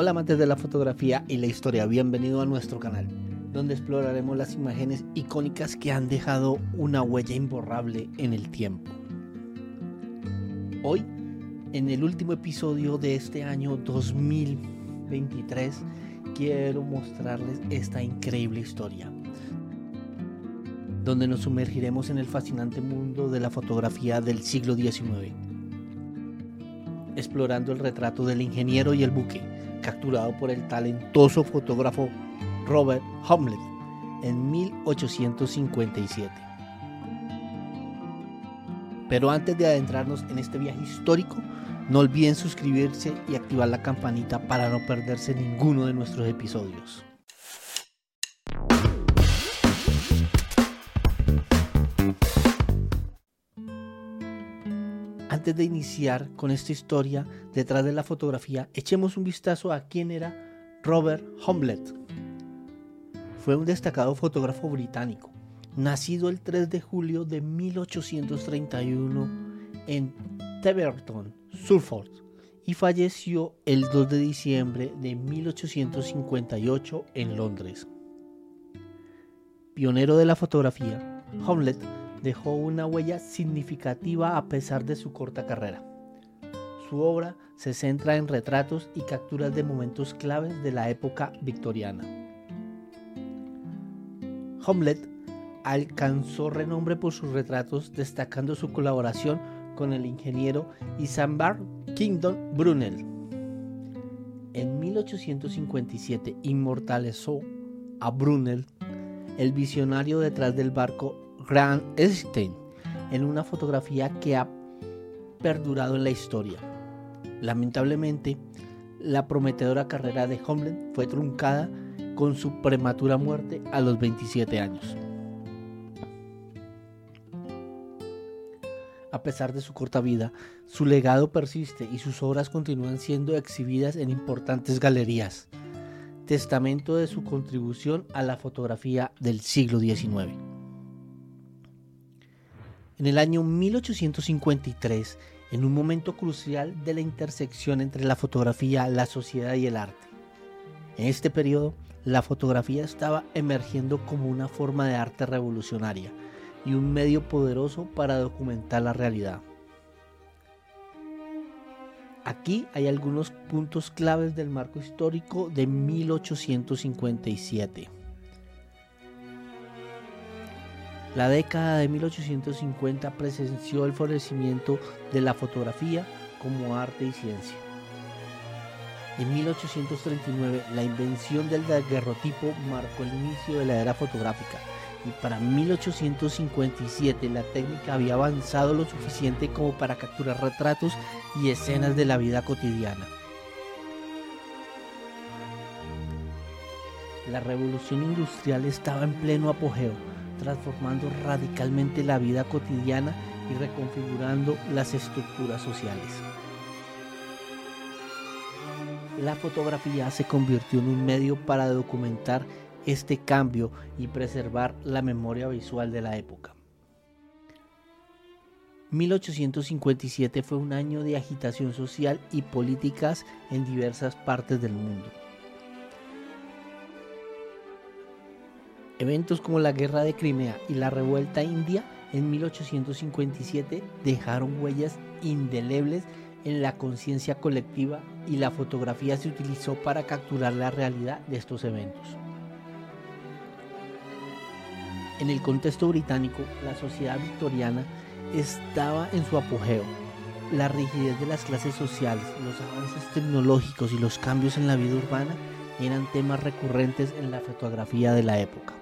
Hola amantes de la fotografía y la historia, bienvenido a nuestro canal, donde exploraremos las imágenes icónicas que han dejado una huella imborrable en el tiempo. Hoy, en el último episodio de este año 2023, quiero mostrarles esta increíble historia, donde nos sumergiremos en el fascinante mundo de la fotografía del siglo XIX, explorando el retrato del ingeniero y el buque, capturado por el talentoso fotógrafo Robert Hamlet en 1857. Pero antes de adentrarnos en este viaje histórico, no olviden suscribirse y activar la campanita para no perderse ninguno de nuestros episodios. De iniciar con esta historia detrás de la fotografía, echemos un vistazo a quién era Robert Humlet. Fue un destacado fotógrafo británico, nacido el 3 de julio de 1831 en Teverton, Suffolk, y falleció el 2 de diciembre de 1858 en Londres. Pionero de la fotografía, Humlet dejó una huella significativa a pesar de su corta carrera. Su obra se centra en retratos y capturas de momentos claves de la época victoriana. Hamlet alcanzó renombre por sus retratos, destacando su colaboración con el ingeniero Isambard Kingdom Brunel. En 1857 inmortalizó a Brunel, el visionario detrás del barco Grand Stein en una fotografía que ha perdurado en la historia. Lamentablemente, la prometedora carrera de Homeland fue truncada con su prematura muerte a los 27 años. A pesar de su corta vida, su legado persiste y sus obras continúan siendo exhibidas en importantes galerías, testamento de su contribución a la fotografía del siglo XIX. En el año 1853, en un momento crucial de la intersección entre la fotografía, la sociedad y el arte. En este periodo, la fotografía estaba emergiendo como una forma de arte revolucionaria y un medio poderoso para documentar la realidad. Aquí hay algunos puntos claves del marco histórico de 1857. La década de 1850 presenció el florecimiento de la fotografía como arte y ciencia. En 1839, la invención del daguerrotipo marcó el inicio de la era fotográfica y para 1857 la técnica había avanzado lo suficiente como para capturar retratos y escenas de la vida cotidiana. La revolución industrial estaba en pleno apogeo transformando radicalmente la vida cotidiana y reconfigurando las estructuras sociales. La fotografía se convirtió en un medio para documentar este cambio y preservar la memoria visual de la época. 1857 fue un año de agitación social y políticas en diversas partes del mundo. Eventos como la Guerra de Crimea y la Revuelta India en 1857 dejaron huellas indelebles en la conciencia colectiva y la fotografía se utilizó para capturar la realidad de estos eventos. En el contexto británico, la sociedad victoriana estaba en su apogeo. La rigidez de las clases sociales, los avances tecnológicos y los cambios en la vida urbana eran temas recurrentes en la fotografía de la época.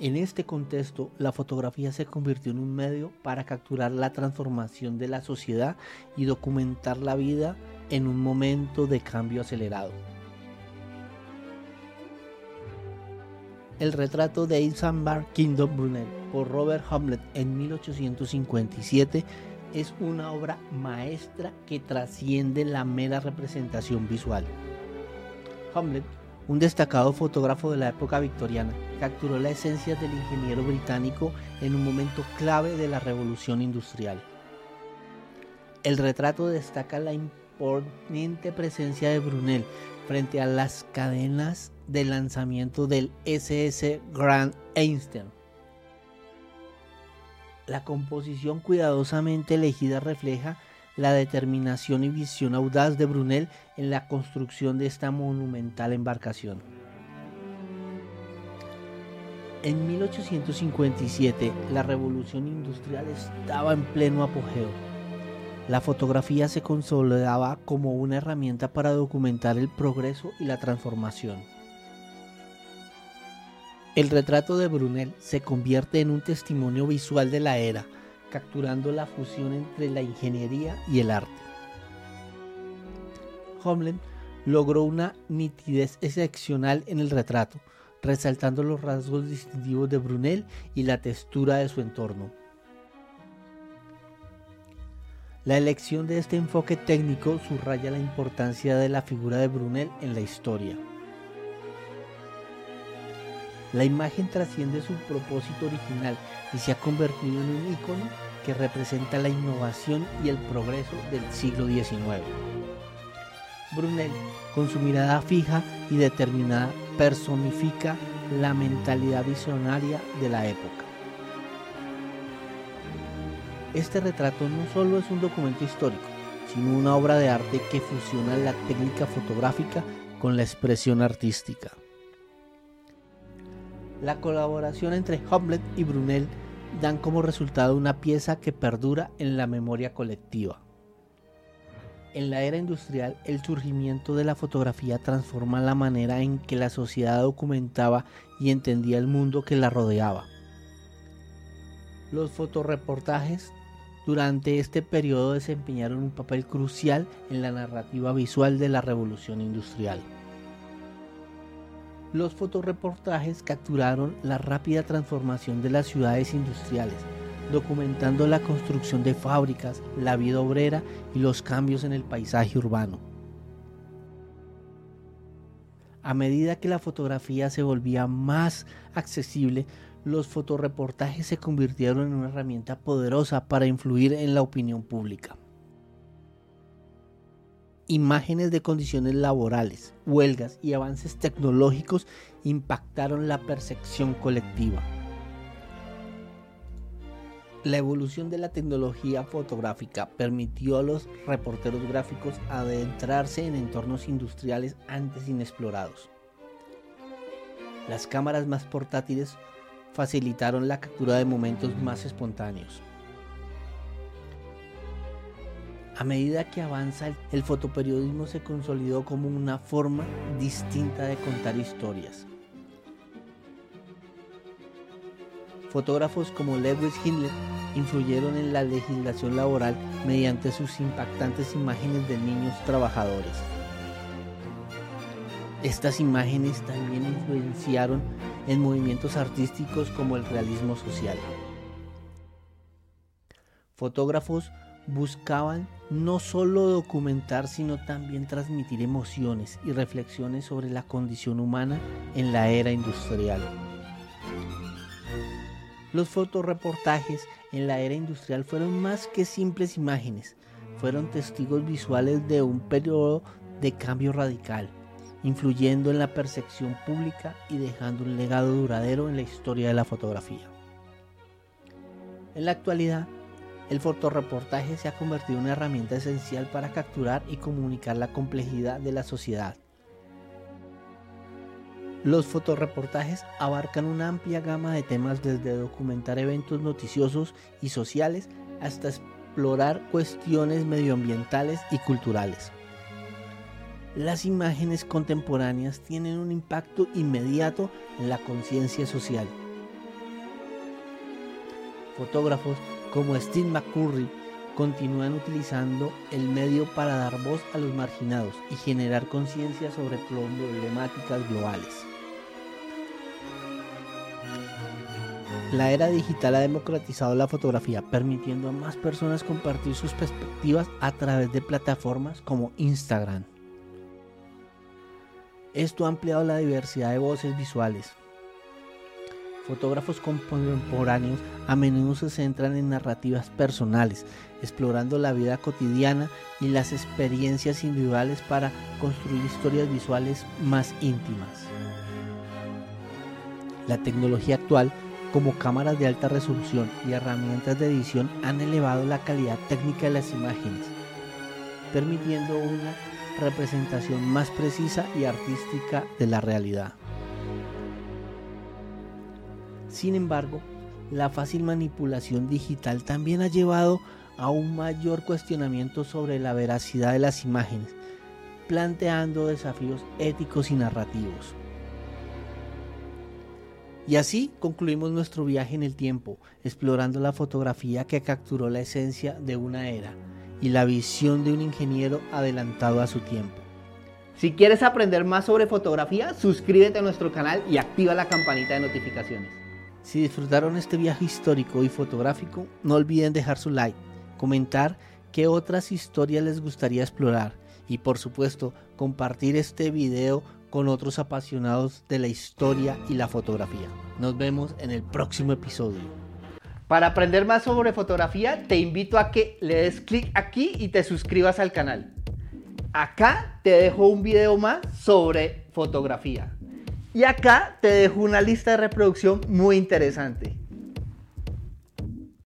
En este contexto, la fotografía se convirtió en un medio para capturar la transformación de la sociedad y documentar la vida en un momento de cambio acelerado. El retrato de Isambard Kingdom Brunel por Robert Hamlet en 1857 es una obra maestra que trasciende la mera representación visual. Hamlet un destacado fotógrafo de la época victoriana, capturó la esencia del ingeniero británico en un momento clave de la revolución industrial. El retrato destaca la imponente presencia de Brunel frente a las cadenas de lanzamiento del SS Grand Einstein. La composición cuidadosamente elegida refleja la determinación y visión audaz de Brunel en la construcción de esta monumental embarcación. En 1857 la revolución industrial estaba en pleno apogeo. La fotografía se consolidaba como una herramienta para documentar el progreso y la transformación. El retrato de Brunel se convierte en un testimonio visual de la era, capturando la fusión entre la ingeniería y el arte. Homlen logró una nitidez excepcional en el retrato, resaltando los rasgos distintivos de Brunel y la textura de su entorno. La elección de este enfoque técnico subraya la importancia de la figura de Brunel en la historia. La imagen trasciende su propósito original y se ha convertido en un icono que representa la innovación y el progreso del siglo XIX. Brunel, con su mirada fija y determinada, personifica la mentalidad visionaria de la época. Este retrato no solo es un documento histórico, sino una obra de arte que fusiona la técnica fotográfica con la expresión artística. La colaboración entre Hamlet y Brunel dan como resultado una pieza que perdura en la memoria colectiva. En la era industrial, el surgimiento de la fotografía transforma la manera en que la sociedad documentaba y entendía el mundo que la rodeaba. Los fotoreportajes durante este periodo desempeñaron un papel crucial en la narrativa visual de la revolución industrial. Los fotoreportajes capturaron la rápida transformación de las ciudades industriales, documentando la construcción de fábricas, la vida obrera y los cambios en el paisaje urbano. A medida que la fotografía se volvía más accesible, los fotoreportajes se convirtieron en una herramienta poderosa para influir en la opinión pública imágenes de condiciones laborales, huelgas y avances tecnológicos impactaron la percepción colectiva. La evolución de la tecnología fotográfica permitió a los reporteros gráficos adentrarse en entornos industriales antes inexplorados. Las cámaras más portátiles facilitaron la captura de momentos más espontáneos. A medida que avanza, el fotoperiodismo se consolidó como una forma distinta de contar historias. Fotógrafos como Lewis Hindler influyeron en la legislación laboral mediante sus impactantes imágenes de niños trabajadores. Estas imágenes también influenciaron en movimientos artísticos como el realismo social. Fotógrafos buscaban no solo documentar, sino también transmitir emociones y reflexiones sobre la condición humana en la era industrial. Los fotoreportajes en la era industrial fueron más que simples imágenes, fueron testigos visuales de un periodo de cambio radical, influyendo en la percepción pública y dejando un legado duradero en la historia de la fotografía. En la actualidad, el fotoreportaje se ha convertido en una herramienta esencial para capturar y comunicar la complejidad de la sociedad. Los fotoreportajes abarcan una amplia gama de temas desde documentar eventos noticiosos y sociales hasta explorar cuestiones medioambientales y culturales. Las imágenes contemporáneas tienen un impacto inmediato en la conciencia social. Fotógrafos como Steve McCurry continúan utilizando el medio para dar voz a los marginados y generar conciencia sobre problemáticas globales. La era digital ha democratizado la fotografía, permitiendo a más personas compartir sus perspectivas a través de plataformas como Instagram. Esto ha ampliado la diversidad de voces visuales, Fotógrafos contemporáneos a menudo se centran en narrativas personales, explorando la vida cotidiana y las experiencias individuales para construir historias visuales más íntimas. La tecnología actual, como cámaras de alta resolución y herramientas de edición, han elevado la calidad técnica de las imágenes, permitiendo una representación más precisa y artística de la realidad. Sin embargo, la fácil manipulación digital también ha llevado a un mayor cuestionamiento sobre la veracidad de las imágenes, planteando desafíos éticos y narrativos. Y así concluimos nuestro viaje en el tiempo, explorando la fotografía que capturó la esencia de una era y la visión de un ingeniero adelantado a su tiempo. Si quieres aprender más sobre fotografía, suscríbete a nuestro canal y activa la campanita de notificaciones. Si disfrutaron este viaje histórico y fotográfico, no olviden dejar su like comentar qué otras historias les gustaría explorar y por supuesto compartir este video con otros apasionados de la historia y la fotografía. Nos vemos en el próximo episodio. Para aprender más sobre fotografía, te invito a que le des clic aquí y te suscribas al canal. Acá te dejo un video más sobre fotografía. Y acá te dejo una lista de reproducción muy interesante.